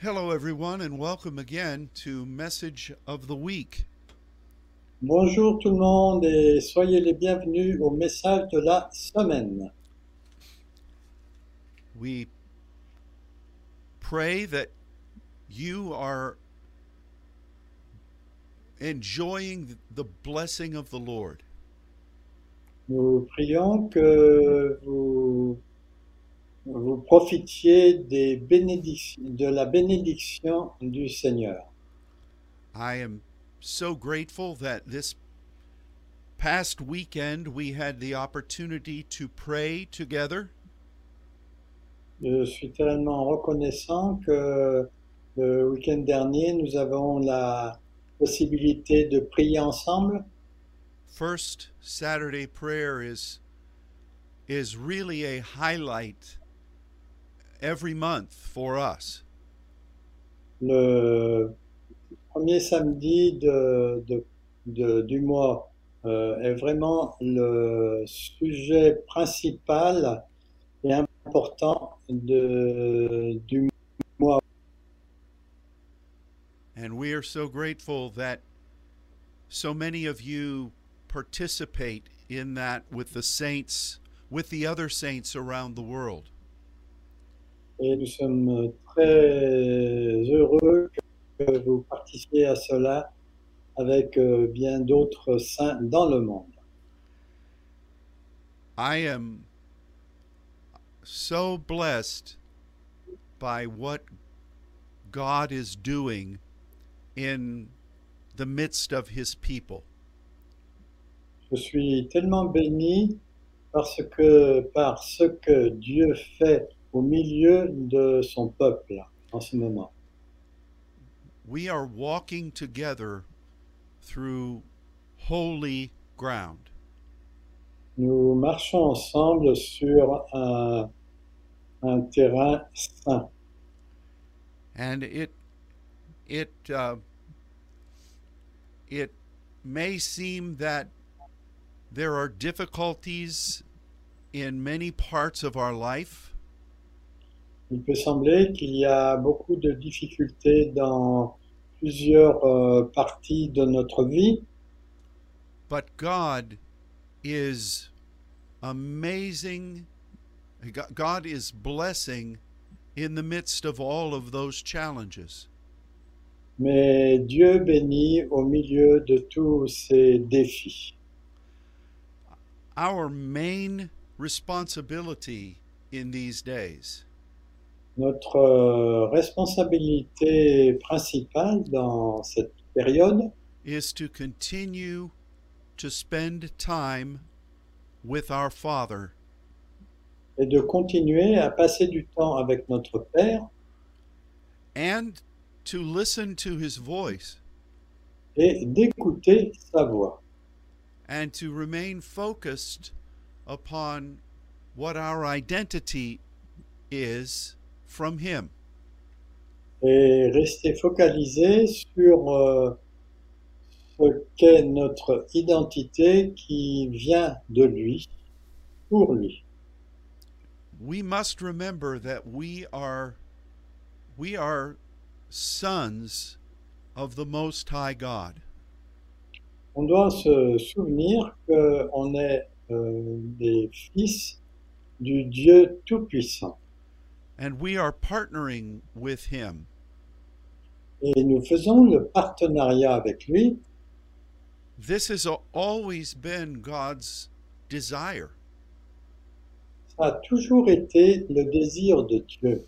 Hello, everyone, and welcome again to Message of the Week. Bonjour tout le monde et soyez les bienvenus au message de la semaine. We pray that you are enjoying the blessing of the Lord. Nous prions que vous, vous profitiez des de la bénédiction du Seigneur. I am so grateful that this past weekend we had the opportunity to pray together. Je suis tellement reconnaissant que le week-end dernier, nous avons la possibilité de prier ensemble. First Saturday prayer is is really a highlight every month for us. Le premier samedi de, de- de- du mois euh, est vraiment le sujet principal et important de, du mois. And we are so grateful that so many of you participate in that with the saints, with the other saints around the world. Et nous sommes très heureux que vous participiez à cela avec euh, bien d'autres saints dans le monde. I am so blessed by what God is doing in the midst of his people. Je suis tellement béni parce que par ce que Dieu fait au milieu de son peuple en ce moment. We are walking together through holy ground. Nous marchons ensemble sur un, un terrain saint. and it it uh, it may seem that there are difficulties in many parts of our life, Il peut sembler qu'il y a beaucoup de difficultés dans plusieurs euh, parties de notre vie, but God is amazing. Go- God is blessing in the midst of all of those challenges. mais Dieu bénit au milieu de tous ces défis. Our main responsibility in these days Notre euh, responsabilité principale dans cette période is to continue to spend time with our Father. est de continuer à passer du temps avec notre Père and to listen to His voice. et d'écouter sa voix. And to remain focused upon what our identity is from Him. et rester focalisé sur euh, ce qu'est notre identité qui vient de lui, pour lui. We must remember that we are we are sons of the most high God. On doit se souvenir qu'on est euh, des fils du Dieu Tout-Puissant And we are partnering with Him et nous faisons le partenariat avec lui. This has always been God's desire. Ça a toujours été le désir de Dieu.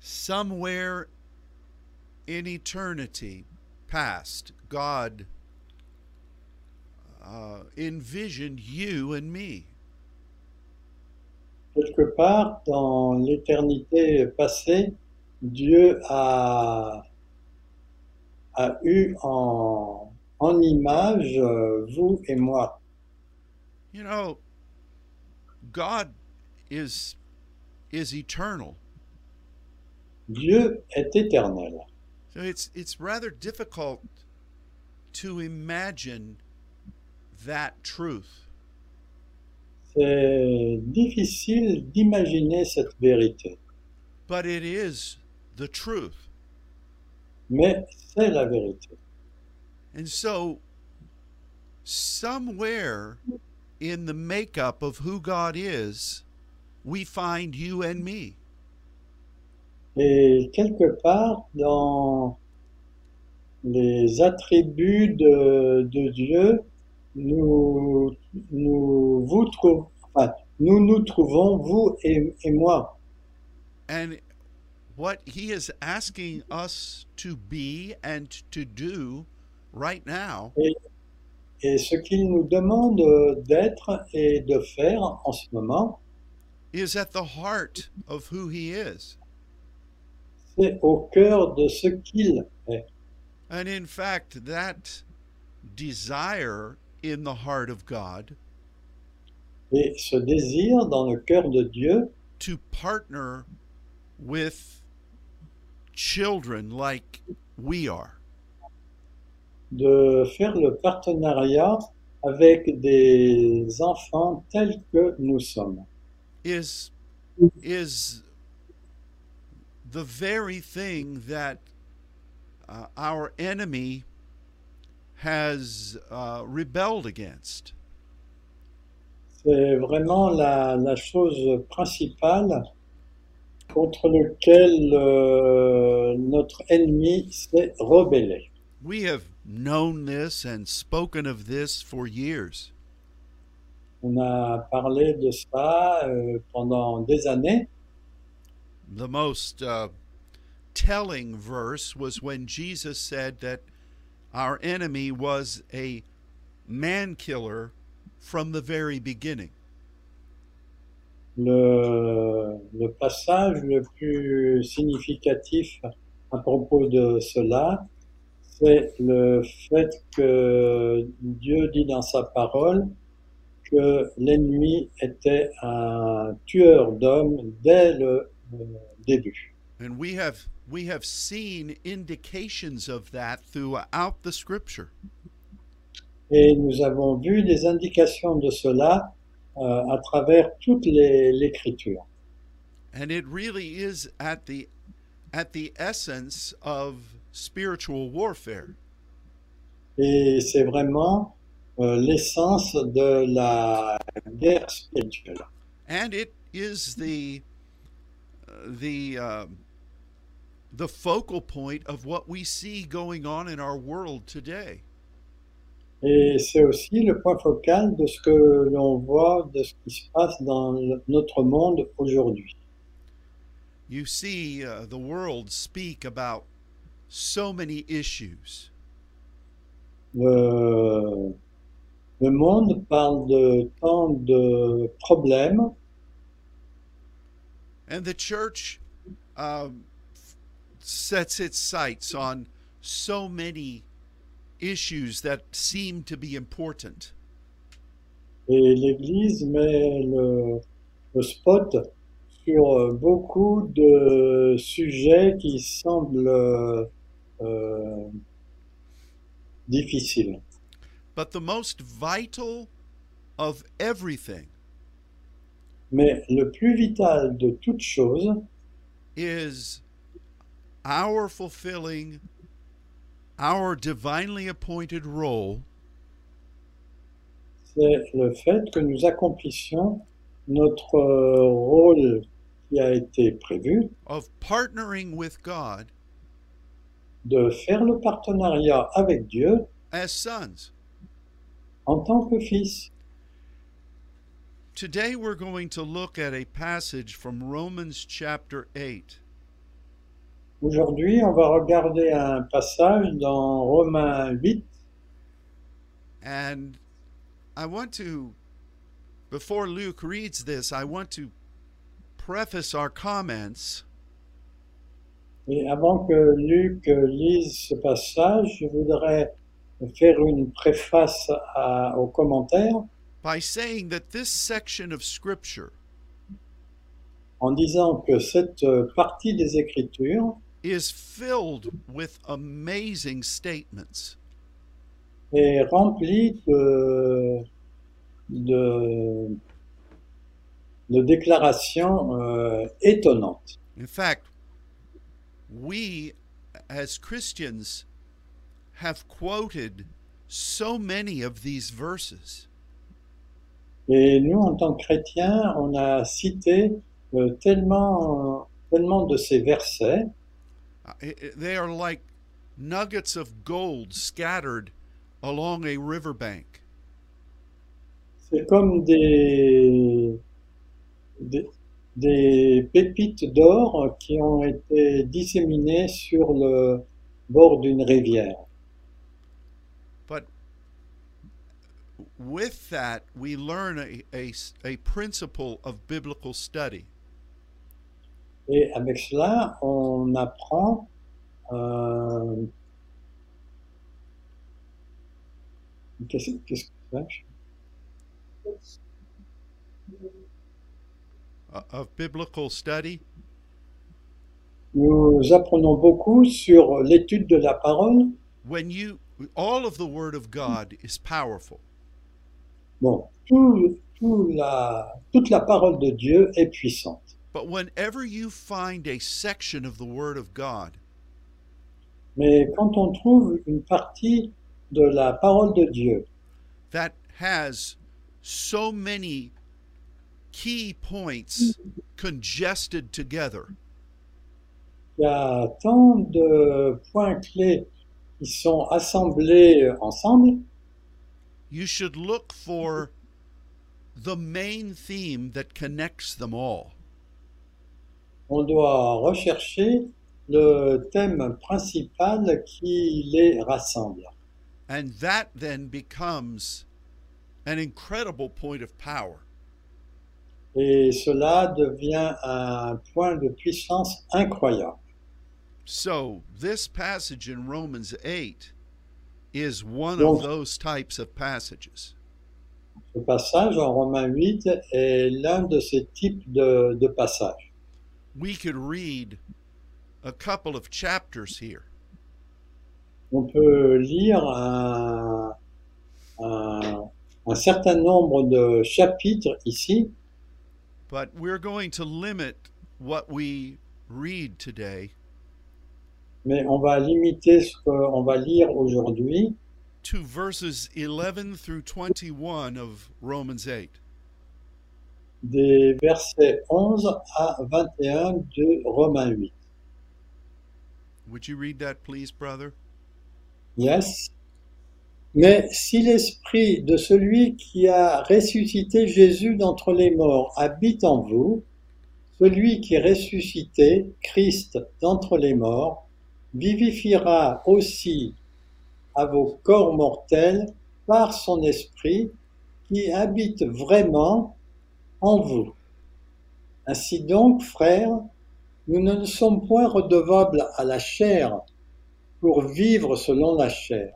Somewhere in eternity past, God uh, envisioned you and me. Quelque part dans l'éternité passée, Dieu a, a eu en, en image euh, vous et moi. You know, God is is eternal. Dieu est éternel. So it's it's rather difficult to imagine that truth. C'est difficile d'imaginer cette vérité, But it is the truth. mais c'est la vérité. And so, somewhere in the makeup of who God is, we find you and me. Et quelque part dans les attributs de, de Dieu, nous, nous, vous trou- enfin, nous nous trouvons, vous et, et moi. And what He is asking us to be and to do right now Et ce qu'il nous demande d'être et de faire en ce moment, is at the heart of who He is. c'est au cœur de ce qu'il est. And in fact, that desire in the heart of God Et ce désir dans le cœur de Dieu to partner with children like we are de faire le partenariat avec des enfants tels que nous sommes. is is the very thing that uh, our enemy has uh, rebelled against. C'est vraiment la, la chose principale contre laquelle euh, notre ennemi s'est rebellé. We have known this and spoken of this for years. On a parlé de ça euh, pendant des années. The most uh, telling verse was when Jesus said that our enemy was a man killer from the very beginning. Le, le passage le plus significatif à propos de cela, c'est le fait que Dieu dit dans sa parole que l'ennemi était un tueur d'hommes dès le euh, début. And we have we have seen indications of that throughout the scripture. Et nous avons vu des indications de cela euh, à travers toute l'écriture. And it really is at the at the essence of spiritual warfare. Et c'est vraiment euh, l'essence de la guerre spirituelle. And it is the uh, the um, the focal point of what we see going on in our world today. Et c'est aussi le point focal de ce que l'on voit, de ce qui se passe dans notre monde aujourd'hui. You see uh, the world speak about so many issues. Le, le monde parle de tant de problèmes And the church um, sets its sights on so many issues that seem to be important. et l'Église met le, le spot sur beaucoup de sujets qui semblent euh, difficiles. But the most vital of everything Mais le plus vital de toute chose, is our fulfilling our divinely appointed role c'est le fait que nous accomplissions notre euh, rôle qui a été prévu of partnering with God de faire le partenariat avec Dieu as sons. en tant que fils. Today we're going to look at a passage from Romans chapter 8. Aujourd'hui, on va regarder un passage dans Romains 8 And I want to, before Luke reads this, I want to preface our comments. Et avant que Luc lise ce passage, je voudrais faire une préface à- aux commentaires. By saying that this section of Scripture en disant que cette partie des Écritures is filled with amazing statements. est remplie de, de, de déclarations euh, étonnantes. In fact, we as Christians have quoted so many of these verses. Et nous, en tant que chrétiens, on a cité euh, tellement, tellement de ces versets. They are like nuggets of gold scattered along a riverbank. C'est comme des, des, des pépites d'or qui ont été disséminées sur le bord d'une rivière. But with that, we learn a, a, a principle of biblical study. Et avec cela, on apprend euh, qu'est-ce que c'est of biblical study? Nous apprenons beaucoup sur l'étude de la parole. when you all of the word of god is powerful Bon, tout, tout la, toute la parole de Dieu est puissante. But whenever you find a section of the word of god Mais quand on trouve une partie de la parole de Dieu that has so many key points congested together Il y a tant de points clés qui sont assemblés ensemble, you should look for the main theme that connects them all on doit rechercher le thème principal qui les rassemble. and that then becomes an incredible point of power Et cela devient un point de puissance incroyable. So, this passage in Romans 8 is one Donc- of those types of passages. Ce passage en Romains 8 est l'un de ces types de, de passages. We could read a couple of chapters here, On peut lire un, un- un certain nombre de chapitres ici, but we're going to limit what we read today mais on va limiter ce qu'on va lire aujourd'hui to verses 11 through 21 of Romans 8. Des versets 11 à 21 de Romains 8. Would you read that, please, brother? Yes. Mais si l'esprit de celui qui a ressuscité Jésus d'entre les morts habite en vous, celui qui ressuscité Christ d'entre les morts vivifiera aussi à vos corps mortels par son esprit qui habite vraiment en vous. Ainsi donc, frères, nous ne sommes point redevables à la chair pour vivre selon la chair.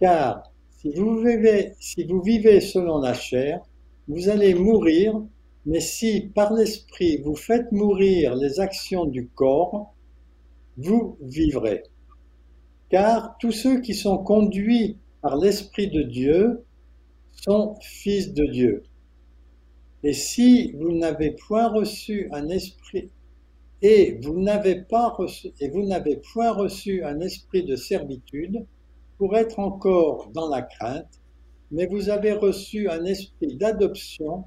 Car si vous vivez, si vous vivez selon la chair, vous allez mourir, mais si par l'esprit vous faites mourir les actions du corps, vous vivrez. Car tous ceux qui sont conduits par l'esprit de Dieu sont fils de Dieu. Et si vous n'avez point reçu un esprit et vous n'avez pas reçu et vous n'avez point reçu un esprit de servitude pour être encore dans la crainte, mais vous avez reçu un esprit d'adoption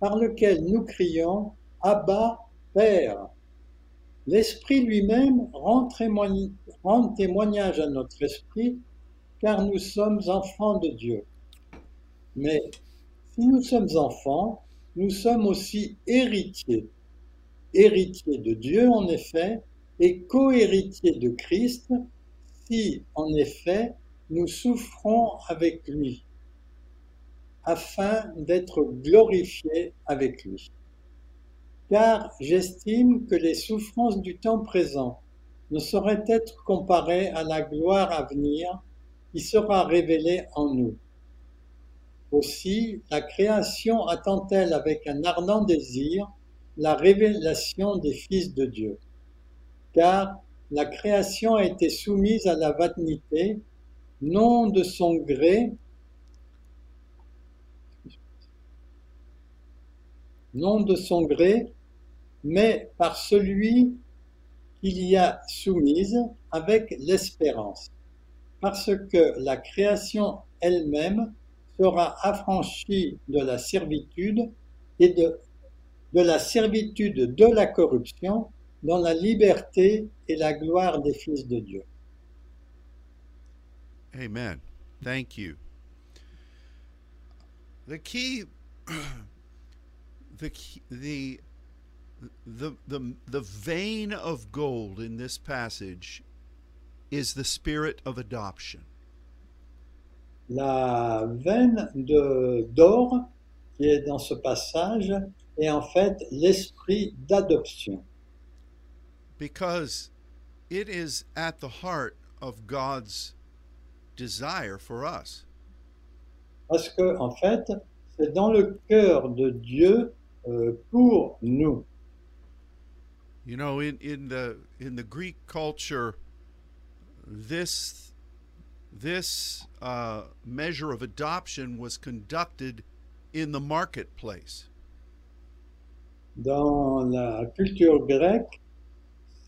par lequel nous crions Abba, Père. L'Esprit lui-même rend, rend témoignage à notre esprit, car nous sommes enfants de Dieu. Mais si nous sommes enfants, nous sommes aussi héritiers. Héritiers de Dieu, en effet, et co-héritiers de Christ, si, en effet, nous souffrons avec lui, afin d'être glorifiés avec lui. Car j'estime que les souffrances du temps présent ne sauraient être comparées à la gloire à venir qui sera révélée en nous. Aussi, la création attend-elle avec un ardent désir la révélation des fils de Dieu. Car la création a été soumise à la vanité, non de son gré, non de son gré, mais par celui qu'il y a soumise avec l'espérance, parce que la création elle-même sera affranchie de la servitude et de, la servitude de la corruption dans la liberté et la gloire des fils de Dieu. Amen. Thank you. The key, the the vein of gold in this passage is the spirit of adoption. La veine de d'or qui est dans ce passage est en fait l'esprit d'adoption, because it is at the heart of God's desire for us. parce que en fait c'est dans le cœur de Dieu euh, pour nous. You know, in, in the in the Greek culture, this this uh, measure of adoption was conducted in the marketplace. Dans la culture grecque,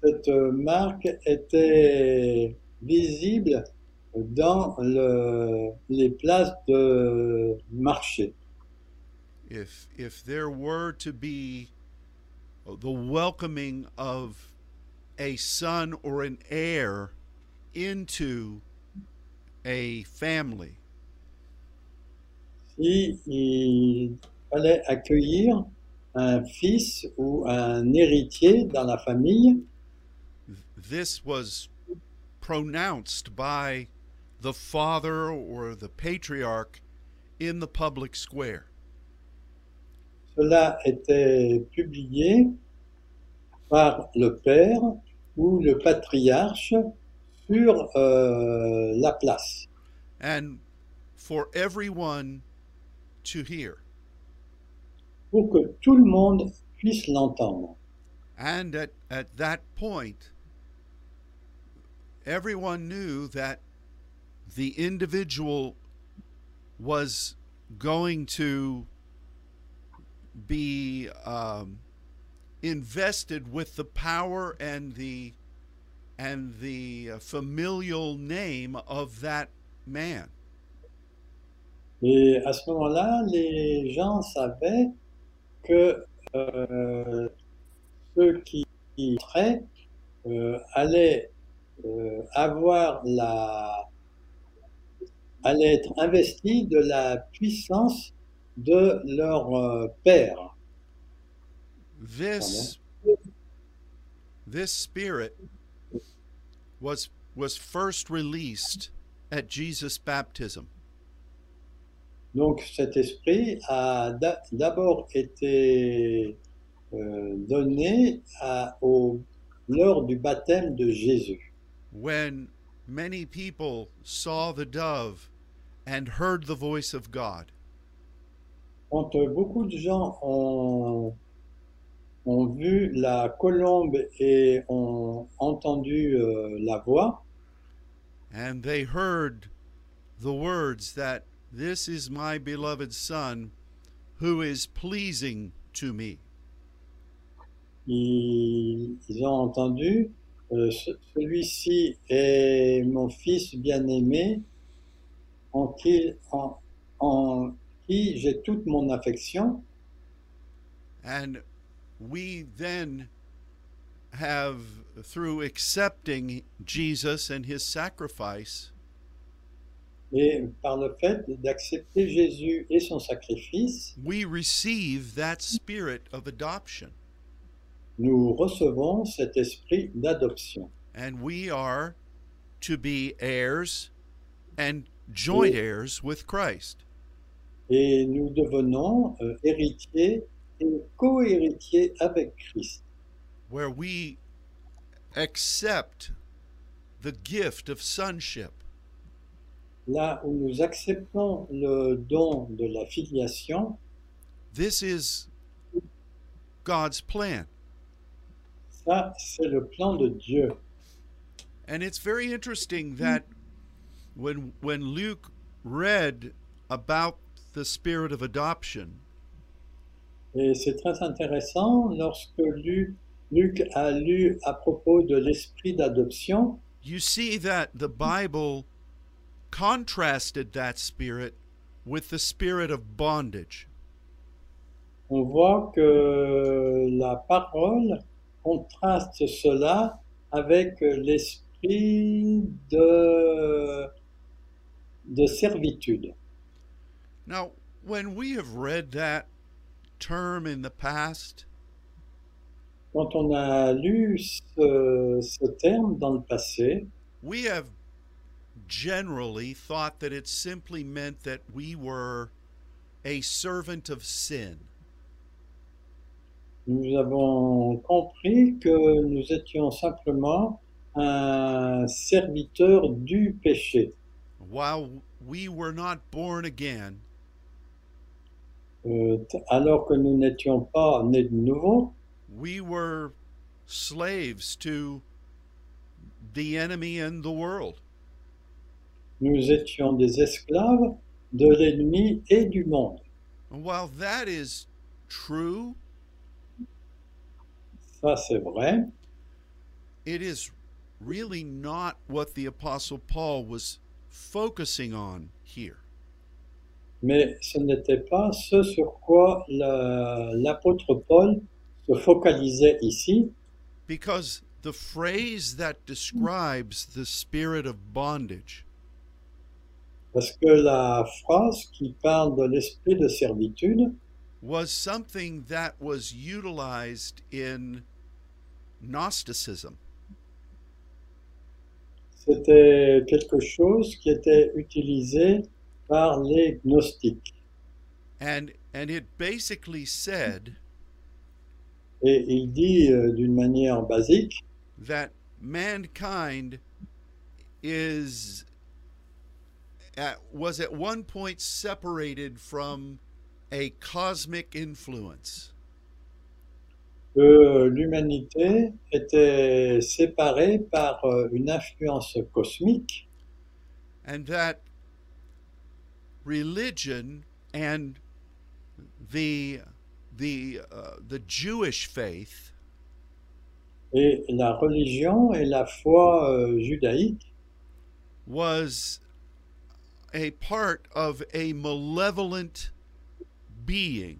cette marque était visible dans le- les places de marché. If if there were to be the welcoming of a son or an heir into a family, Si il fallait accueillir un fils ou un héritier dans la famille, this was pronounced by the father or the patriarch in the public square. cela était publié par le père ou le patriarche sur euh, la place. And for everyone to hear. pour que tout le monde puisse l'entendre. And at, at that point, everyone knew that the individual was going to be um, invested with the power and the and the uh, familial name of that man. Et à ce moment-là, les gens savaient que euh, ceux qui entraient euh, allaient euh, avoir la allaient être investis de la puissance de leur euh, père. This this spirit was was first released at Jesus' baptism. Donc cet esprit a d'a- d'abord été euh, donné à- au, lors du baptême de Jésus. when many people saw the dove and heard the voice of God. Quand euh, beaucoup de gens ont, ont vu la colombe et ont entendu euh, la voix, And they heard the words that this is my beloved Son who is pleasing to me. ils, ils ont entendu euh, ce- celui-ci est mon fils bien-aimé en qui, en, en qui j'ai toute mon affection. And we then have, through accepting Jesus and his sacrifice, Et par le fait d'accepter Jésus et son sacrifice, we receive that spirit of adoption. nous recevons cet esprit d'adoption. And we are to be heirs and joint heirs with Christ. Et nous devenons euh, héritiers et co-héritiers avec Christ, where we accept the gift of sonship. là où nous acceptons le don de la filiation. This is God's plan. Ça, c'est le plan de Dieu. And it's very interesting that when when Luke read about the spirit of adoption, Et c'est très intéressant lorsque Luc Luc a lu à propos de l'esprit d'adoption, you see that the Bible contrasted that spirit with the spirit of bondage. on voit que la parole contraste cela avec l'esprit de, de servitude. Now, when we have read that term in the past, Quand on a lu ce, ce terme dans le passé, we have generally thought that it simply meant that we were a servant of sin. nous avons compris que nous étions simplement un serviteur du péché. While we were not born again, Euh, alors que nous n'étions pas nés de nouveau, we were slaves to the enemy and the world. nous étions des esclaves de l'ennemi et du monde. And while that is true, Ça, c'est vrai, it is really not what the Apostle Paul was focusing on here. Mais ce n'était pas ce sur quoi la- l'apôtre Paul se focalisait ici, Because the phrase that describes the spirit of bondage parce que la phrase qui parle de l'esprit de servitude was something that was utilized in Gnosticism. C'était quelque chose qui était utilisé par les gnostiques. And and it basically said Et il dit euh, d'une manière basique that mankind is at, was at one point separated from a cosmic influence. que l'humanité était séparée par euh, une influence cosmique and that religion and the the uh, the Jewish faith. Et la religion et la foi euh, judaïque. Was a part of a malevolent being.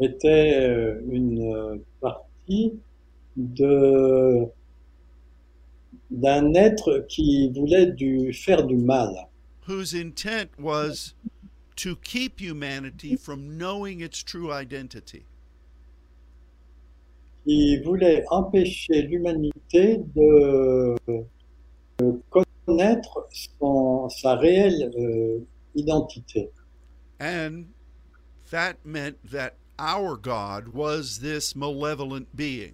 Était euh, une partie de d'un être qui voulait du, faire du mal, whose intent was to keep humanity from knowing its true identity. qui voulait empêcher l'humanité de, de connaître son, sa réelle euh, identité. And that meant that our God was this malevolent being.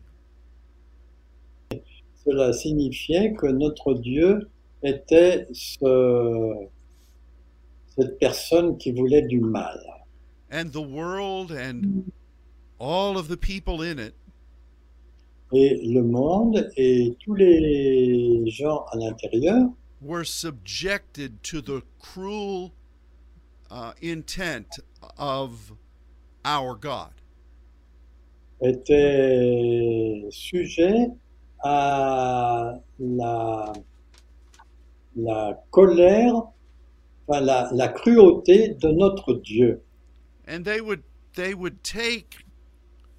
Cela signifiait que notre Dieu était ce- cette personne qui voulait du mal. And the world and all of the people in it Et le monde et tous les gens à l'intérieur were subjected to the cruel uh, intent of our God. étaient sujets à la, la colère, enfin la, la cruauté de notre Dieu. And they would they would take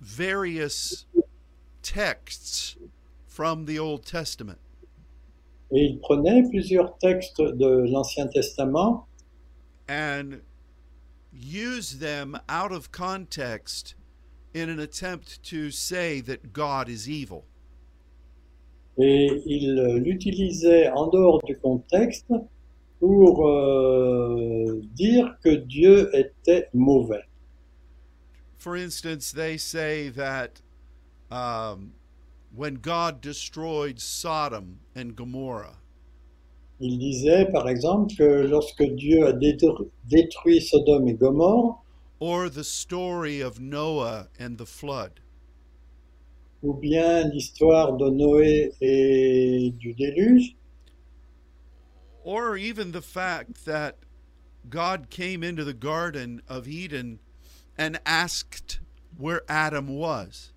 various texts from the Old Testament Et il prenait plusieurs textes de l'Ancien Testament and use them out of context in an attempt to say that God is evil. et il l'utilisait en dehors du contexte pour euh, dire que Dieu était mauvais. For instance, they say that um, when God destroyed Sodom and Gomorrah, Il disait par exemple que lorsque Dieu a détru- détruit Sodome et Gomorre, or the story of Noah and the flood, ou bien l'histoire de Noé et du déluge, or even the fact that God came into the Garden of Eden and asked where Adam was.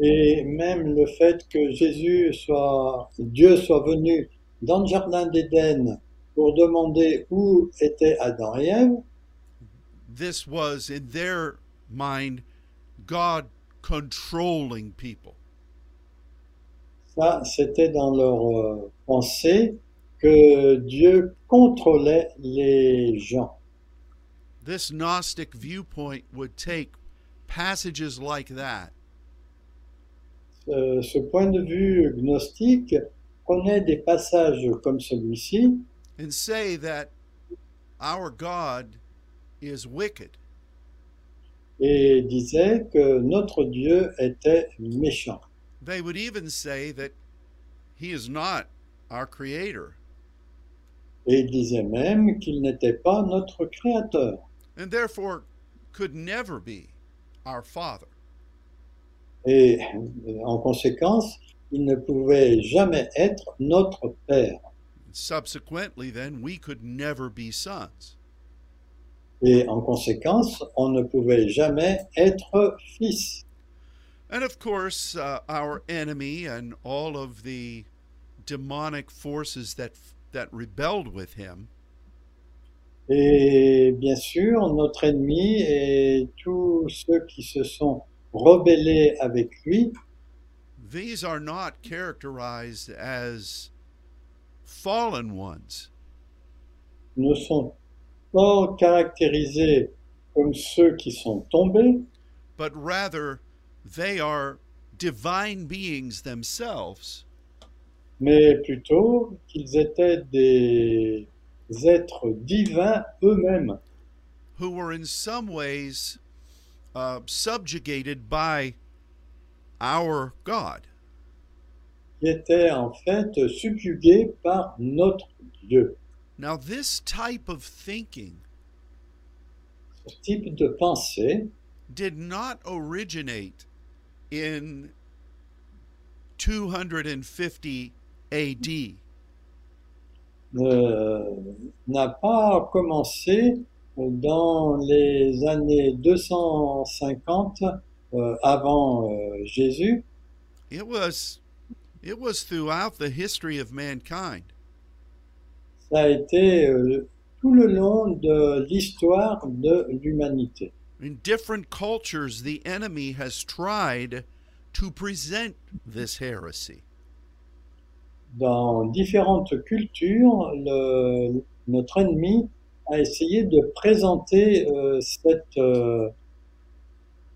Et même le fait que Jésus soit, Dieu soit venu dans le jardin d'Éden pour demander où étaient Adam et Ève, this was in their mind God controlling people. ça c'était dans leur euh, pensée que Dieu contrôlait les gens. This Gnostic viewpoint would take passages like that Euh, ce point de vue gnostique connaît des passages comme celui-ci and say that our God is wicked. et disait que notre Dieu était méchant. They would even say that he is not our creator. Et il disait même qu'il n'était pas notre créateur and therefore could never be our Father. et euh, en conséquence, il ne pouvait jamais être notre Père. Subsequently, then, we could never be sons. Et en conséquence, on ne pouvait jamais être fils. And of course, uh, our enemy and all of the demonic forces that that rebelled with him. Et bien sûr, notre ennemi et tous ceux qui se sont rebellés avec lui. These are not characterized as fallen ones, ne sont pas caractérisés comme ceux qui sont tombés, but rather they are divine beings themselves mais plutôt qu'ils étaient des êtres divins eux-mêmes, who were in some ways uh, subjugated by our God. qui étaient en fait subjugués par notre Dieu. Now, this type of thinking Ce type de pensée did not originate in 250 AD. euh, n'a pas commencé dans les années 250 euh, avant euh, Jésus. It was it was throughout the history of mankind. Ça a été euh, tout le long de l'histoire de l'humanité. In different cultures, the enemy has tried to present this heresy. Dans différentes cultures, le- notre ennemi a essayé de présenter euh, cette, euh,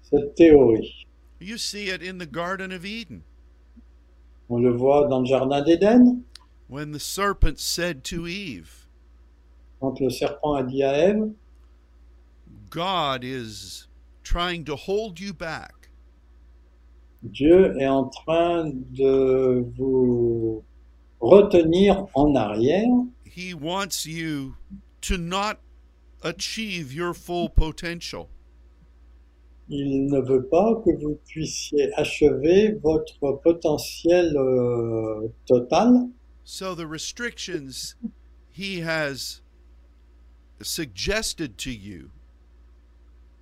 cette théorie. You see it in the Garden of Eden On le voit dans le Jardin d'Éden, when the serpent said to Eve, quand le serpent a dit à Ève, God is trying to hold you back. Dieu est en train de vous retenir en arrière. He wants you to not achieve your full potential. Il ne veut pas que vous puissiez achever votre potentiel euh, total. So the restrictions he has suggested to you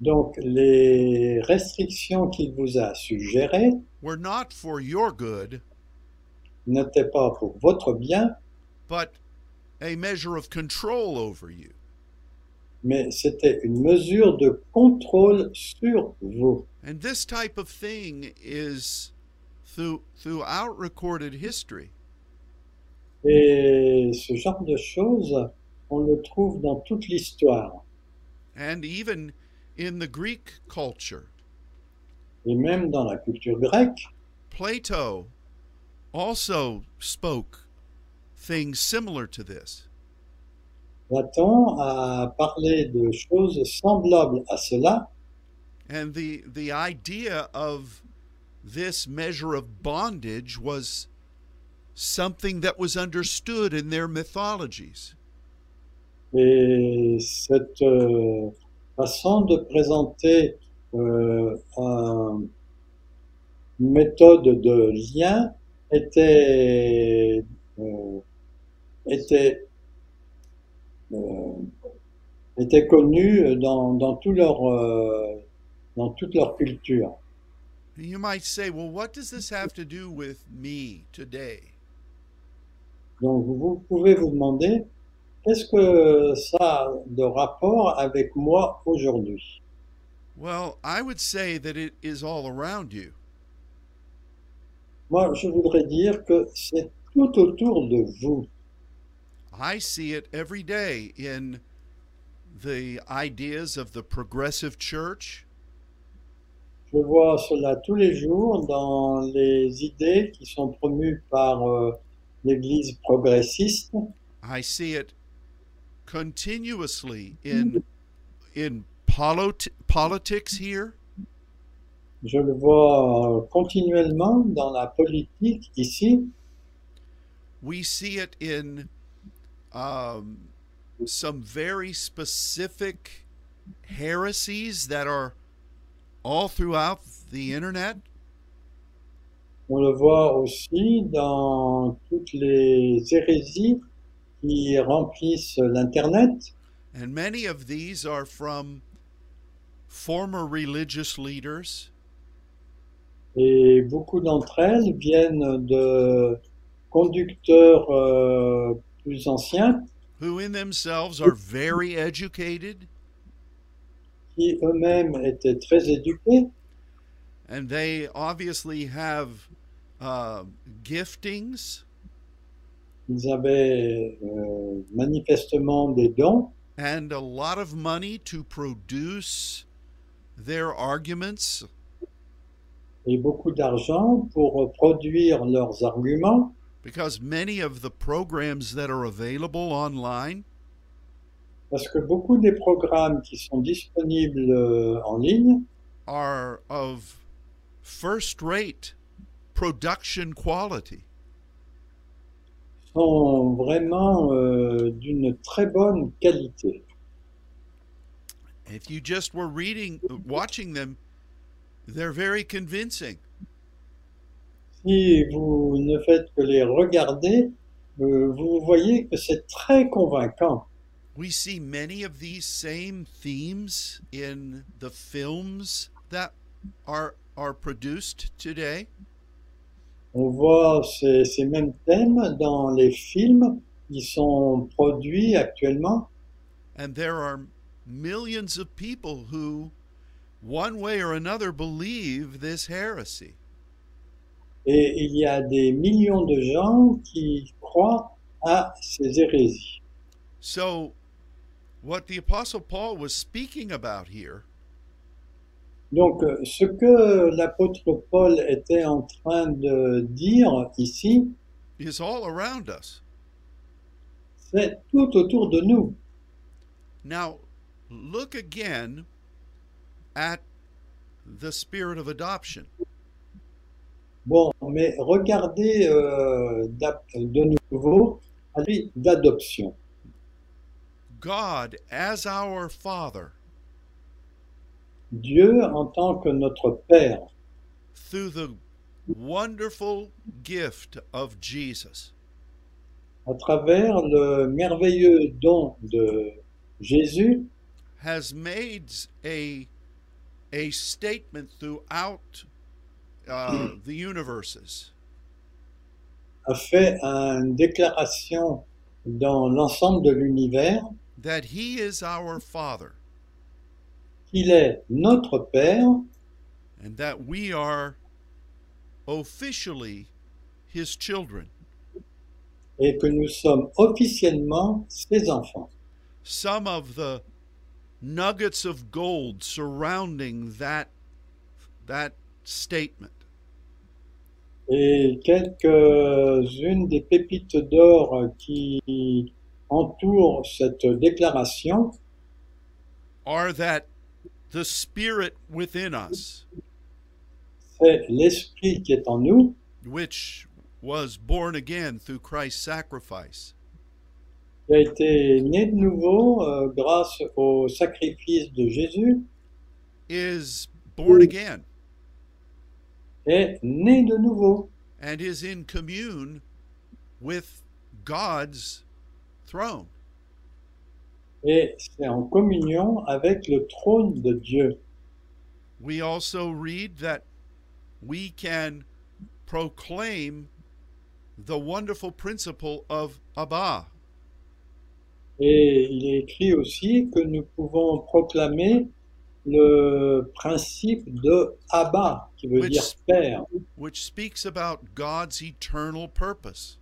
Donc les restrictions qu'il vous a suggérées were not for your good, n'étaient pas pour votre bien, but a measure of control over you. mais c'était une mesure de contrôle sur vous. And this type of thing is through throughout recorded history. Et ce genre de choses, on le trouve dans toute l'histoire. and even in the Greek culture. Et même dans la culture grecque, Plato also spoke things similar to this. Platon a parlé de choses semblables à cela. And the, the idea of this measure of bondage was something that was understood in their mythologies. Et cette euh, façon de présenter euh, un- une méthode de lien était, euh, était, euh, était connue dans, dans, tout leur, euh, dans toute leur culture. You might say, well, what does this have to do with me today? Donc vous pouvez vous demander, qu'est-ce que ça a de rapport avec moi aujourd'hui? Well, I would say that it is all around you. Moi, je voudrais dire que c'est tout autour de vous. I see it every day in the ideas of the progressive church, Je vois cela tous les jours dans les idées qui sont promues par euh, l'Église progressiste. I see it continuously in in polit- politics here. Je le vois euh, continuellement dans la politique ici. We see it in um, some very specific heresies that are all throughout the internet. On le voit aussi dans toutes les hérésies qui remplissent l'Internet. And many of these are from former religious leaders Et beaucoup d'entre elles viennent de conducteurs euh, plus anciens. Who, in themselves, are very educated. Qui eux-mêmes étaient très éduqués. And they obviously have uh, giftings. Ils avaient euh, manifestement des dons. And a lot of money to produce their arguments. Et beaucoup d'argent pour produire leurs arguments Because many of the programs that are available online parce que beaucoup des programmes qui sont disponibles euh, en ligne are of first rate production quality. sont vraiment euh, d'une très bonne qualité. If you just were reading, watching them, they're very convincing. Si vous ne faites que les regarder, euh, vous voyez que c'est très convaincant. We see many of these same themes in the films that are are produced today. On voit ces, ces mêmes thèmes dans les films qui sont produits actuellement. And there are millions of people who, one way or another, believe this heresy. Et il y a des millions de gens qui croient à ces hérésies. So, what the Apostle Paul was speaking about here Donc, ce que l'apôtre Paul était en train de dire ici, is all around us. c'est tout autour de nous. Now, look again at the spirit of adoption. Bon, mais regardez euh, de nouveau à lui d'adoption. God, as our Father, Dieu en tant que notre Père, through the wonderful gift of Jesus, à travers le merveilleux don de Jésus, has made a, a statement throughout uh, the universes. A fait une déclaration dans l'ensemble de l'univers. That He is our Father. Qu'il est notre Père. And that we are officially His children. et que nous sommes officiellement ses enfants. Some of the nuggets of gold surrounding that, that statement. Et quelques-unes des pépites d'or qui entourent cette déclaration, are that the Spirit within us, c'est l'Esprit qui est en nous, which was born again through Christ's sacrifice, qui a été né de nouveau euh, grâce au sacrifice de Jésus, is born again est né de nouveau and is in commune with God's throne. et c'est en communion avec le trône de Dieu. We also read that we can proclaim the wonderful principle of Abba. Et il est écrit aussi que nous pouvons proclamer le principe de Abba, qui veut Which- dire Père, which speaks about God's eternal purpose.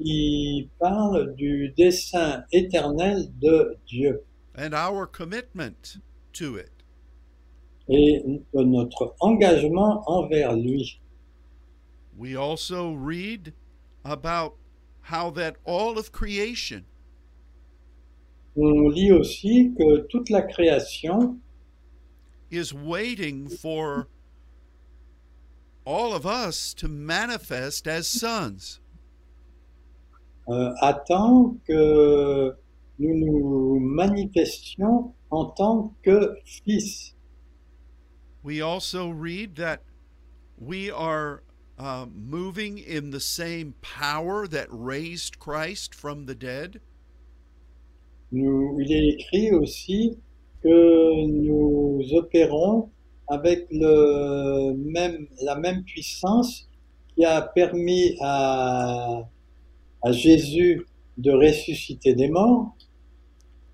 qui parle du dessein éternel de Dieu and our commitment to it. et de notre engagement envers lui. We also read about how that all of creation On lit aussi que toute la création is waiting for all of us to manifest as sons. euh, attend que nous nous manifestions en tant que fils. We also read that we are uh, moving in the same power that raised Christ from the dead. Nous, il est écrit aussi que nous opérons avec le même, la même puissance qui a permis à, à Jésus de ressusciter des morts.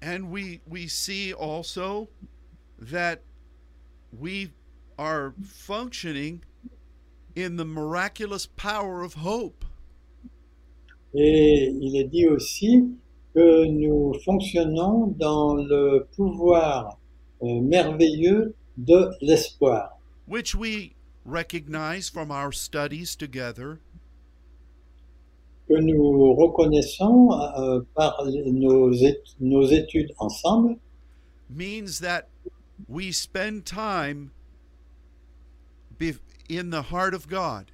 And we we see also that we are functioning in the miraculous power of hope. Et il est dit aussi que nous fonctionnons dans le pouvoir euh, merveilleux de l'espoir, which we recognize from our studies together. Que nous reconnaissons euh, par nos, nos études ensemble, means that we spend time in the heart of God.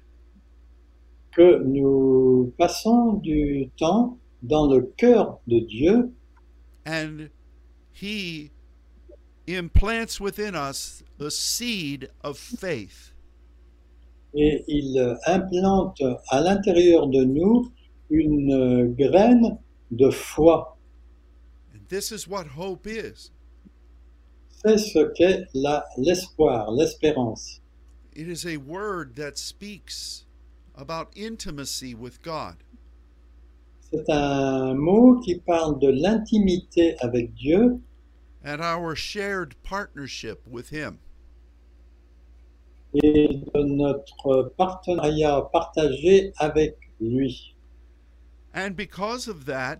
que nous passons du temps dans le cœur de Dieu and he implants within us the seed of faith. et il implante à l'intérieur de nous une graine de foi. And this is what hope is. C'est ce qu'est l'espoir, l'espérance. It is a word that speaks about intimacy with God. C'est un mot qui parle de l'intimité avec Dieu and our shared partnership with him. et de notre partenariat partagé avec lui. And because of that,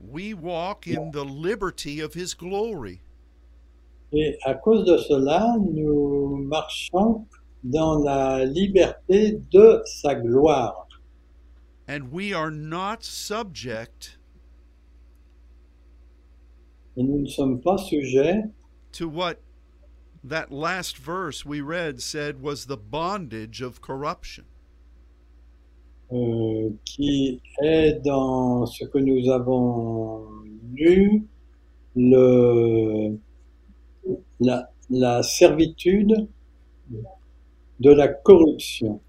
we walk in the liberty of his glory. Et à cause de cela, nous marchons dans la liberté de sa gloire. And we are not subject Et nous ne sommes pas sujets to what that last verse we read said was the bondage of corruption. euh, qui est dans ce que nous avons lu, le, la, la servitude de la corruption.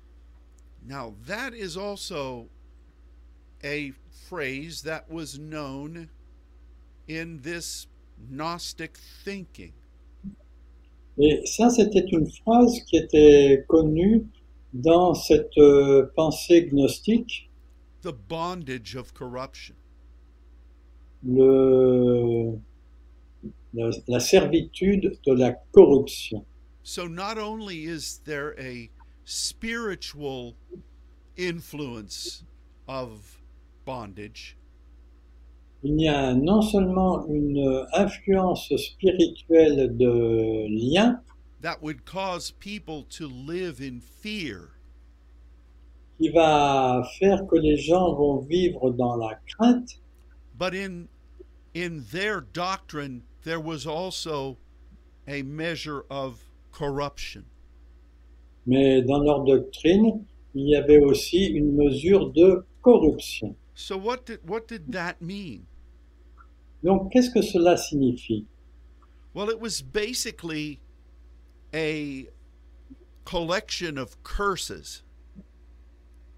Now, that is also a phrase that was known in this Gnostic thinking. Et ça, c'était une phrase qui était connue dans cette euh, pensée gnostique, the bondage of corruption. le, la, la servitude de la corruption. So not only is there a spiritual influence of bondage, Il y a non seulement une influence spirituelle de lien that would cause people to live in fear, qui va faire que les gens vont vivre dans la crainte, but in in their doctrine there was also a measure of corruption. mais dans leur doctrine, il y avait aussi une mesure de corruption. So what did what did that mean? Donc, qu'est-ce que cela signifie? Well, it was basically a collection of curses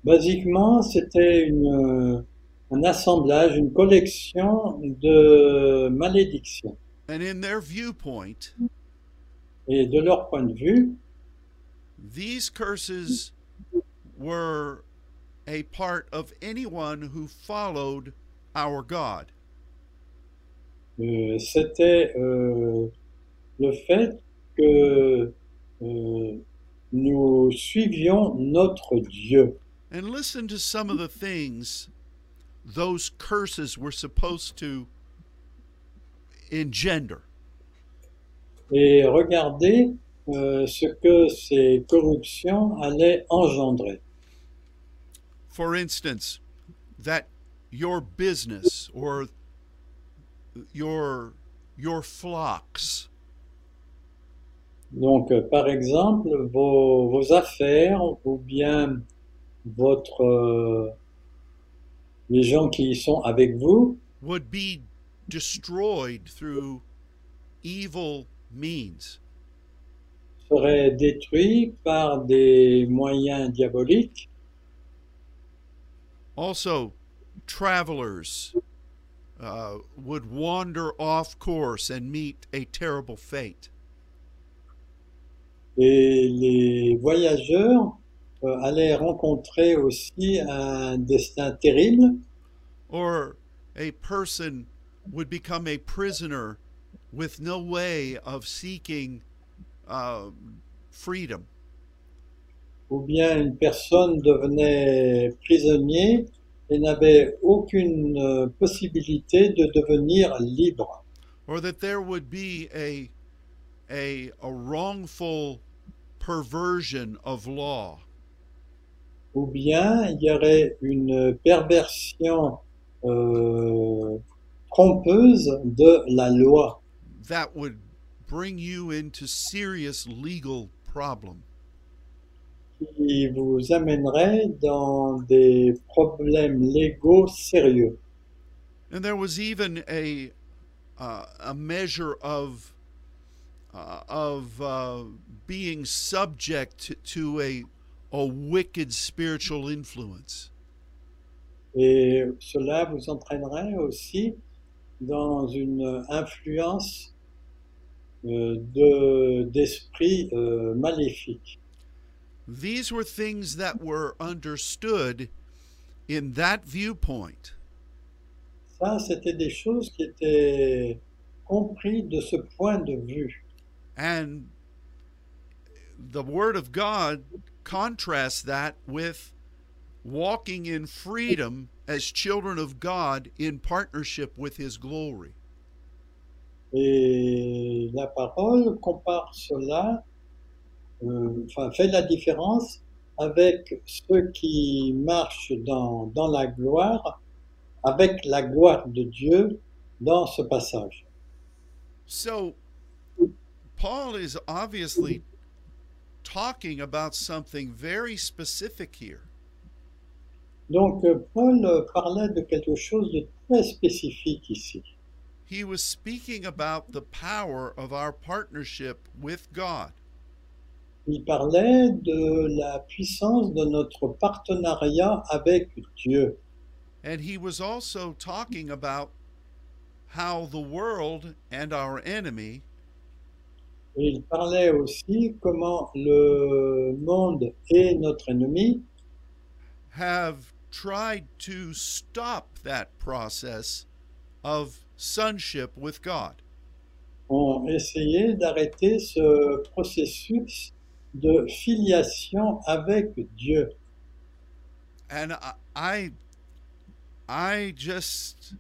Basiquement, c'était une, un assemblage, une collection de malédictions. And in their viewpoint, Et de leur point de vue, These curses were a part of anyone who followed our God. Euh, C'était euh, le fait que euh, nous suivions notre Dieu. And listen to some of the things those curses were supposed to engender. Et regardez euh, ce que ces corruptions allaient engendrer. For instance, that your business or your your flocks Donc, euh, par exemple, vos, vos affaires ou bien votre, euh, les gens qui sont avec vous would be destroyed through evil means. seraient détruits par des moyens diaboliques. Also, travelers uh, would wander off course and meet a terrible fate. Et les voyageurs euh, allaient rencontrer aussi un destin terrible. Or a person would become a prisoner with no way of seeking uh, freedom. Ou bien une personne devenait prisonnier et n'avait aucune euh, possibilité de devenir libre, or that there would be a a a wrongful perversion of law. Ou bien il y aurait une perversion euh, trompeuse de la loi. That would bring you into serious legal problem qui vous amènerait dans des problèmes légaux sérieux. and there was even a uh, a measure of uh, of uh, being subject to a a wicked spiritual influence Et cela vous entraînerait aussi dans une influence euh, de, d'esprit euh, maléfique. These were things that were understood in that viewpoint. Ça, c'était des choses qui étaient comprises de ce point de vue. And the Word of God contrasts that with walking in freedom as children of God in partnership with His glory. Et la parole compare cela, enfin fait la différence avec ceux qui marchent dans, dans la gloire, avec la gloire de Dieu dans ce passage. So, Paul is obviously talking about something very specific here. Donc euh, Paul euh, parlait de quelque chose de très spécifique ici. He was speaking about the power of our partnership with God. Il parlait de la puissance de notre partenariat avec Dieu. And he was also talking about how the world and our enemy Et il parlait aussi comment le monde et notre ennemi have tried to stop that process of sonship with God. ont essayé d'arrêter ce processus de filiation avec Dieu. And I I, just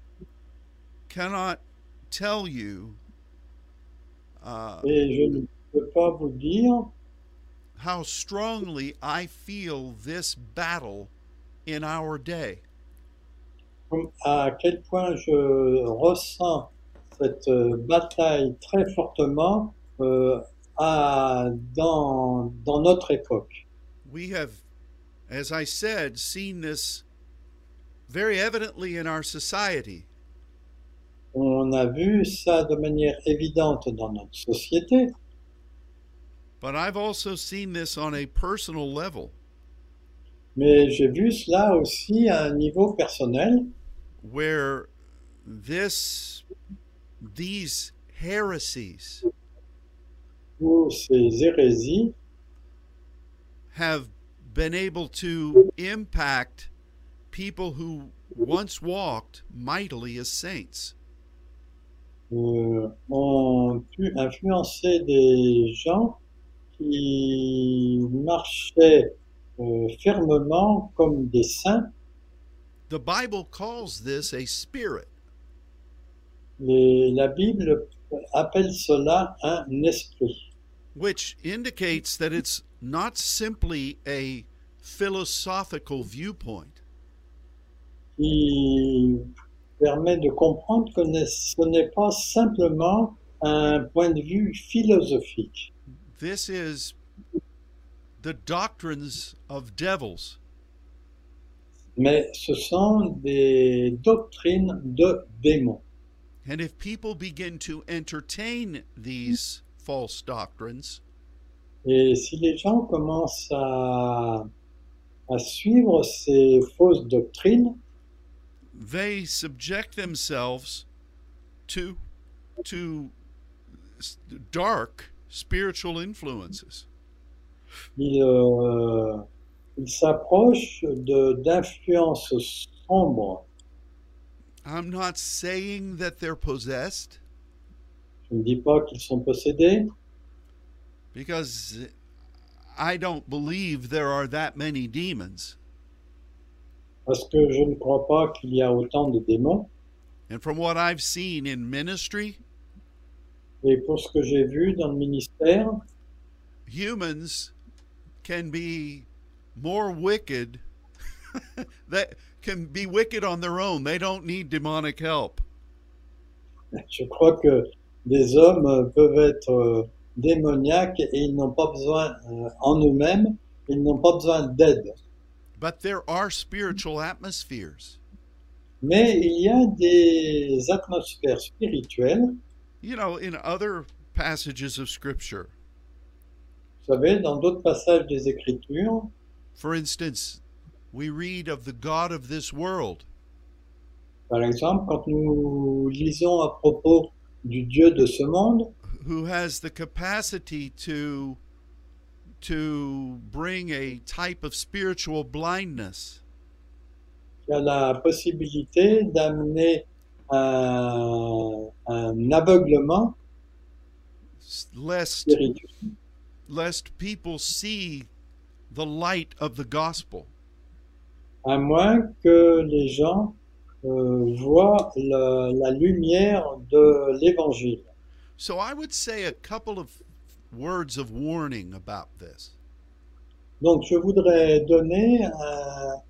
cannot tell you uh, Et je ne peux pas vous dire how strongly I feel this battle in our day. à quel point je ressens cette euh, bataille très fortement euh, à- dans, dans notre époque. We have, as I said, seen this very evidently in our society. On a vu ça de manière évidente dans notre société, But I've also seen this on a personal level mais j'ai vu cela aussi à un niveau personnel where this these heresies ces hérésies have been able to impact people who once walked mightily as saints. euh, ont pu influencer des gens qui marchaient euh, fermement comme des saints. The Bible calls this a spirit. Les- la Bible appelle cela un esprit, which indicates that it's not simply a philosophical viewpoint, qui permet de comprendre que ce n'est pas simplement un point de vue philosophique. this is the doctrines of devils. mais ce sont des doctrines de démons. And if people begin to entertain these false doctrines, Et si les gens commencent à, à suivre ces fausses doctrines, they subject themselves to to dark spiritual influences. ils euh, ils s'approchent d'influences sombres. I'm not saying that they're possessed Ne dis pas qu'ils sont possédés, because I don't believe there are that many demons. parce que je ne crois pas qu'il y a autant de démons. And from what I've seen in ministry, Et pour ce que j'ai vu dans le ministère, humans can be more wicked that can be wicked on their own. They don't need demonic help. je crois que des hommes euh, peuvent être euh, démoniaques et ils n'ont pas besoin, euh, en eux-mêmes, ils n'ont pas besoin d'aide. But there are spiritual atmospheres. Mais il y a des atmosphères spirituelles. You know, in other passages of scripture, Vous savez, dans d'autres passages des Écritures, for instance, we read of the God of this world par exemple, quand nous lisons à propos du Dieu de ce monde, who has the capacity to to bring a type of spiritual blindness. Qui a la possibilité d'amener un, un aveuglement lest spirituel, lest people see the light of the gospel. à moins que les gens euh, voient la, la lumière de l'Évangile. So I would say a couple of words of warning about this. Donc, je voudrais donner un,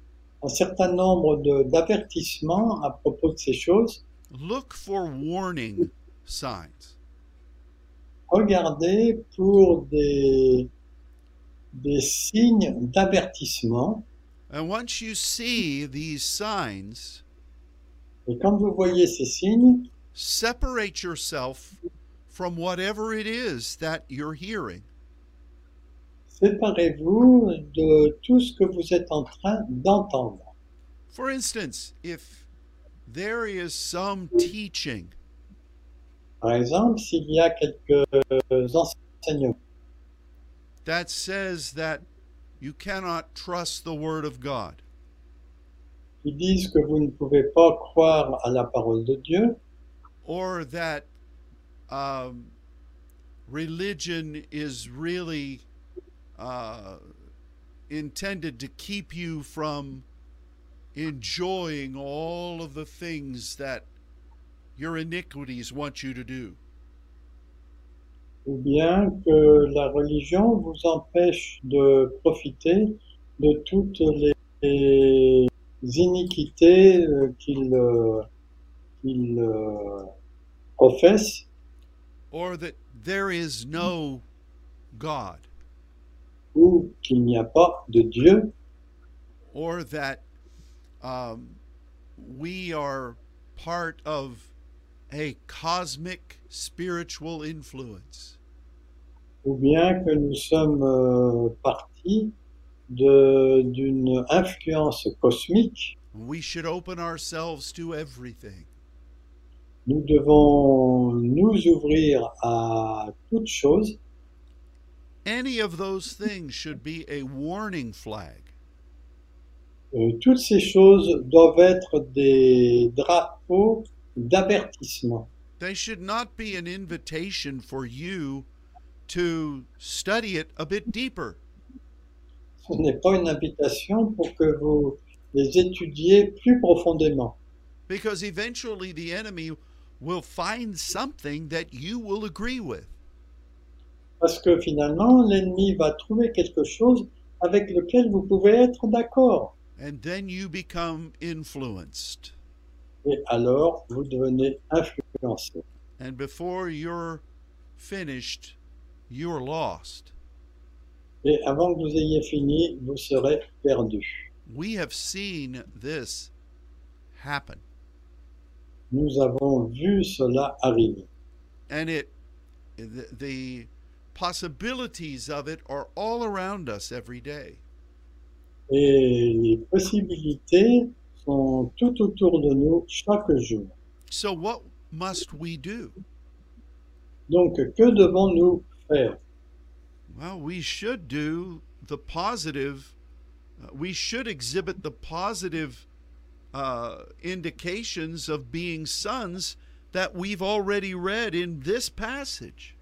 un certain nombre d'avertissements à propos de ces choses. Look for warning signs. Regardez pour des, des signes d'avertissement. And once you see these signs, Et quand vous voyez ces signes, separate yourself from whatever it is that you're hearing. séparez-vous de tout ce que vous êtes en train d'entendre. For instance, if there is some teaching Par exemple, s'il y a quelques enseignements that says that you cannot trust the Word of God, disent que vous ne pouvez pas croire à la parole de Dieu, or that um, religion is really uh, intended to keep you from enjoying all of the things that your iniquities want you to do. ou bien que la religion vous empêche de profiter de toutes les iniquités euh, qu'il euh, qu'il, euh, professe, or that there is no God, ou qu'il n'y a pas de Dieu, or that um, we are part of a cosmic spiritual influence. ou bien que nous sommes euh, partis de- d'une influence cosmique. We should open ourselves to everything. Nous devons nous ouvrir à toute chose any of those things should be a warning flag. Euh, toutes ces choses doivent être des drapeaux d'avertissement. They should not be an invitation for you to study it a bit deeper. Ce n'est pas une invitation pour que vous les étudiez plus profondément. Because eventually the enemy will find something that you will agree with. Parce que finalement, l'ennemi va trouver quelque chose avec lequel vous pouvez être d'accord. And then you become influenced. Et alors, vous devenez influencé. And before you're finished, you're lost. Et avant que vous ayez fini, vous serez perdu. We have seen this happen. Nous avons vu cela arriver. And it the, the possibilities of it are all around us every day. Et les possibilités sont tout autour de nous chaque jour. So what must we do? Donc, que devons-nous faire? Well, we should do the positive. uh, we should exhibit the positive uh, indications of being sons that we've already read in this passage.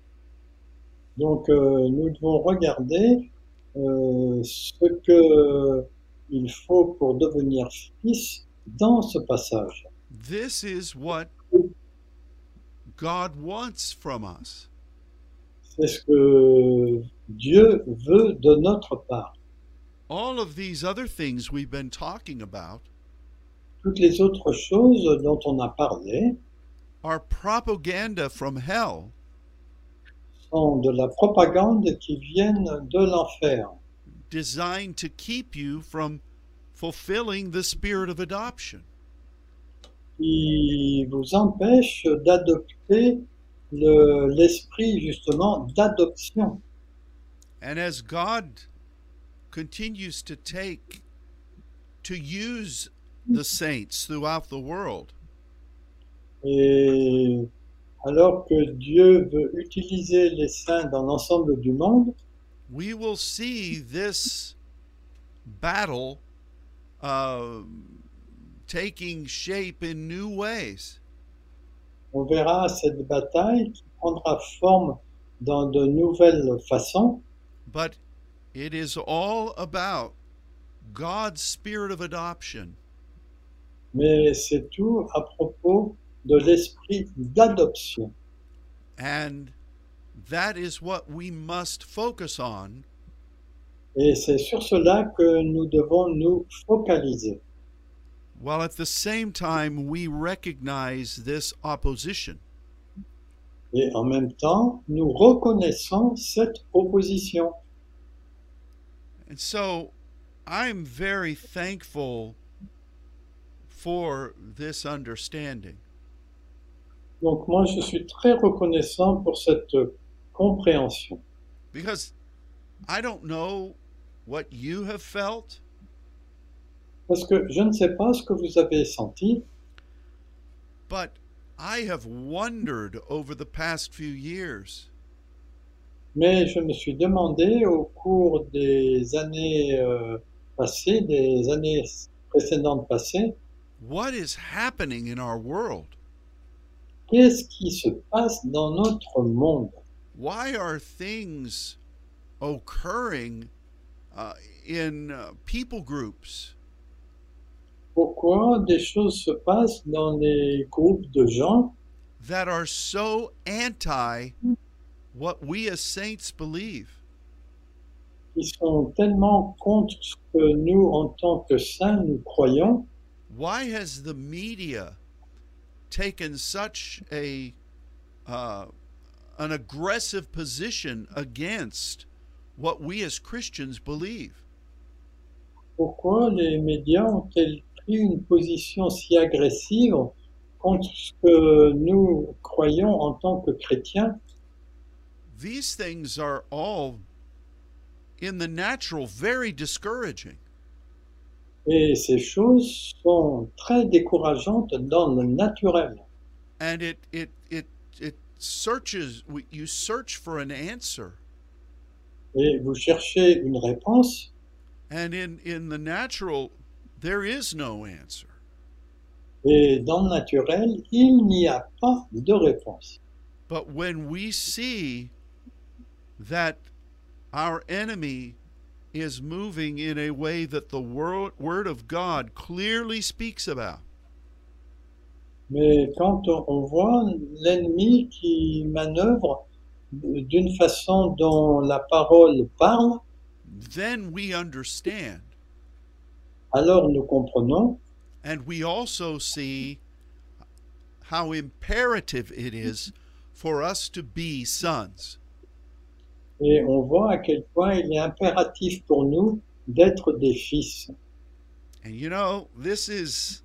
Donc, euh, nous devons regarder euh, ce que il faut pour devenir fils dans ce passage. This is what God wants from us. C'est ce que Dieu veut de notre part. All of these other things we've been talking about Toutes les autres choses dont on a parlé are propaganda from hell sont de la propagande qui viennent de l'enfer, designed to keep you from fulfilling the spirit of adoption. qui vous empêchent d'adopter le- l'esprit justement d'adoption. And as God continues to take, to use the saints throughout the world, Et alors que Dieu veut utiliser les saints dans l'ensemble du monde, we will see this battle uh, taking shape in new ways. on verra cette bataille qui prendra forme dans de nouvelles façons, But it is all about God's spirit of adoption. mais c'est tout à propos de l'esprit d'adoption. And that is what we must focus on Et c'est sur cela que nous devons nous focaliser. while at the same time we recognize this opposition. Et en même temps, nous reconnaissons cette opposition. And so I'm very thankful for this understanding. Donc moi, je suis très reconnaissant pour cette compréhension. Because I don't know what you have felt, Parce que je ne sais pas ce que vous avez senti, but I have wondered over the past few years. Mais je me suis demandé au cours des années euh, passées, des années précédentes passées, what is happening in our world. qu'est-ce qui se passe dans notre monde? Why are things occurring uh, in uh, people groups Pourquoi des choses se passent dans les groupes de gens that are so anti what we as saints believe? qui sont tellement contre ce que nous, en tant que saints, nous croyons? Why has the media taken such a uh, an aggressive position against what we as Christians believe? Pourquoi les médias ont-ils pris une position si agressive contre ce que nous croyons en tant que chrétiens These things are all in the natural very discouraging. Et ces choses sont très décourageantes dans le naturel. and it it it it searches you search for an answer et vous cherchez une réponse, And in, in the natural, there is no answer. et dans le naturel, il n'y a pas de réponse. But when we see that our enemy is moving in a way that the wor- Word of God clearly speaks about, Mais quand on on voit l'ennemi qui manœuvre d'une façon dont la parole parle, then we understand. Alors nous comprenons And we also see how imperative it is for us to be sons. et on voit à quel point il est impératif pour nous d'être des fils. And you know, this is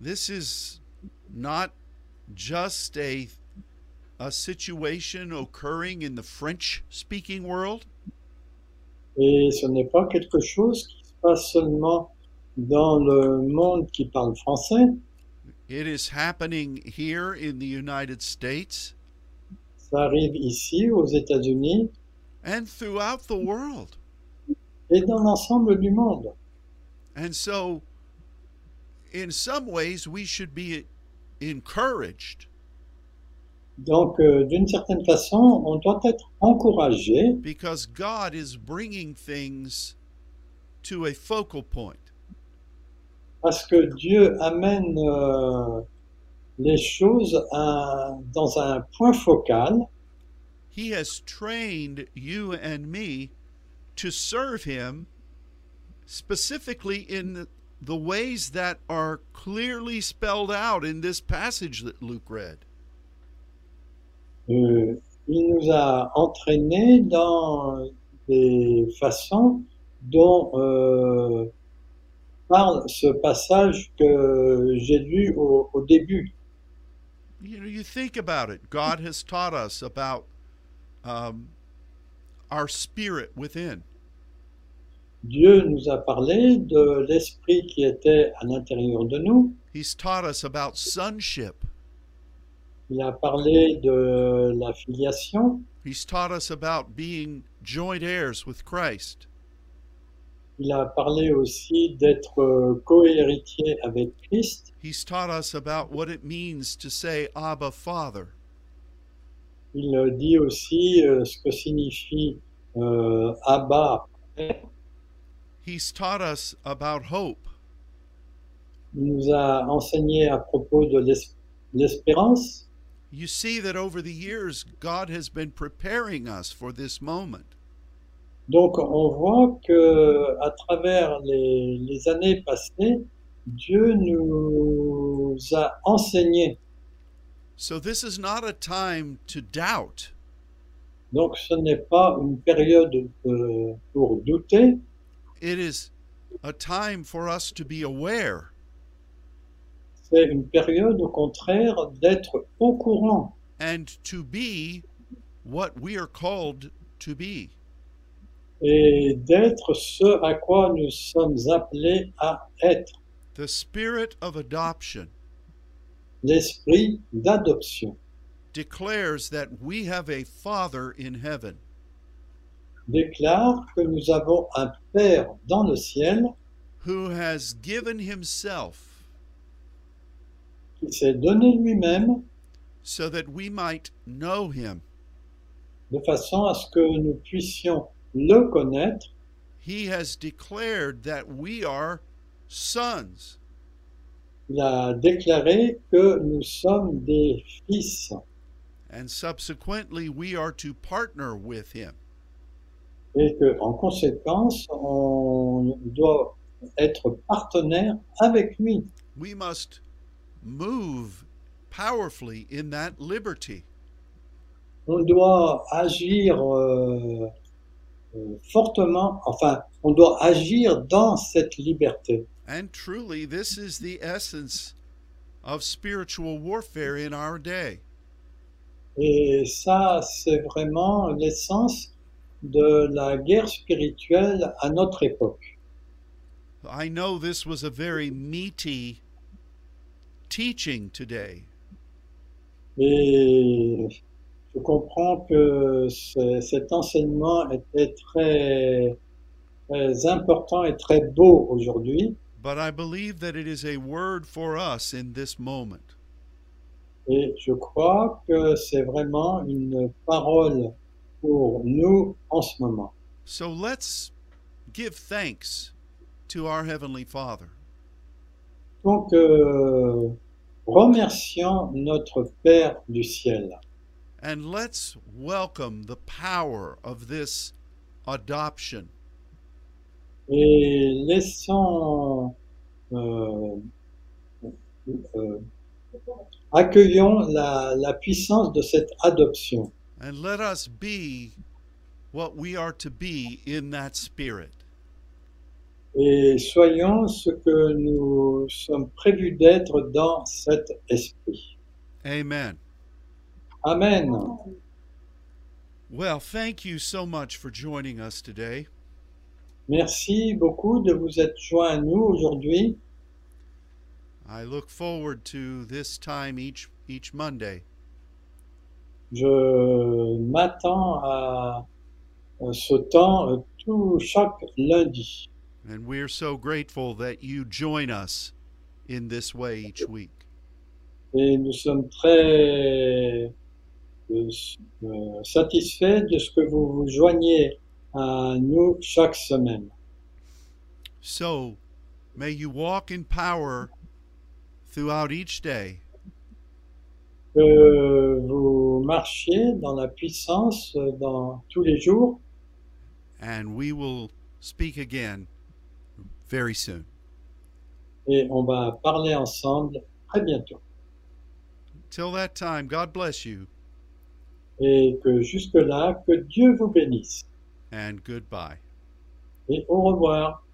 this is not just a a situation occurring in the French speaking world. Et ce n'est pas quelque chose qui se passe seulement dans le monde qui parle français, It is happening here in the United States ça arrive ici aux États-Unis and throughout the world. et dans l'ensemble du monde. And so in some ways we should be encouraged Donc, euh, d'une certaine façon, on doit être encouragé because God is bringing things to a focal point. Parce que Dieu amène euh, les choses à- dans un point focal. He has trained you and me to serve Him specifically in the, the ways that are clearly spelled out in this passage that Luke read. Euh, il nous a entraînés dans des façons dont euh, parle ce passage que j'ai lu au, au début. You know, you think about it. God has taught us about um, our spirit within. Dieu nous a parlé de l'esprit qui était à l'intérieur de nous. He's taught us about sonship. Il a parlé de la filiation. He's taught us about being joint heirs with Christ. Il a parlé aussi d'être euh, cohéritier avec Christ. He's taught us about what it means to say Abba Father. Il euh, dit aussi euh, ce que signifie euh, Abba. He's taught us about hope. Il nous a enseigné à propos de l'es- l'espérance. You see that over the years, God has been preparing us for this moment. Donc on voit que à travers les, les années passées, Dieu nous a enseigné. So this is not a time to doubt. Donc ce n'est pas une période pour douter, It is a time for us to be aware c'est une période au contraire d'être au courant and to be what we are called to be. Et d'être ce à quoi nous sommes appelés à être, The spirit of adoption l'esprit d'adoption. declares that we have a Father in heaven. déclare que nous avons un Père dans le ciel who has given himself qui s'est donné lui-même so that we might know him. de façon à ce que nous puissions le connaître. He has declared that we are sons. Il a déclaré que nous sommes des fils And subsequently, we are to partner with him. et que, en conséquence, on doit être partenaire avec lui. We must move powerfully in that liberty. On doit agir euh, euh, fortement, enfin, on doit agir dans cette liberté. And truly, this is the essence of spiritual warfare in our day. Et ça, c'est vraiment l'essence de la guerre spirituelle à notre époque. I know this was a very meaty teaching today. Et je comprends que ce- cet enseignement était très, très important et très beau aujourd'hui. but I believe that it is a word for us in this moment. Et je crois que c'est vraiment une parole pour nous en ce moment. So let's give thanks to our Heavenly Father. Donc, euh, remercions notre Père du ciel And let's welcome the power of this adoption. et laissons, euh, euh, accueillons la, la puissance de cette adoption And let us be what we are to be in that spirit. et soyons ce que nous sommes prévus d'être dans cet esprit. Amen. Amen. Well, thank you so much for joining us today. Merci beaucoup de vous être joints à nous aujourd'hui. I look forward to this time each each Monday. Je m'attends à ce temps euh, tout chaque lundi. And we're so grateful that you join us in this way each week. Et nous sommes très euh, satisfaits de ce que vous vous joignez à nous chaque semaine. So, may you walk in power throughout each day Que vous marchiez dans la puissance euh, dans tous les jours and we will speak again very soon. et on va parler ensemble très bientôt. Till that time, God bless you Et que jusque-là, que Dieu vous bénisse. and goodbye. Et au revoir.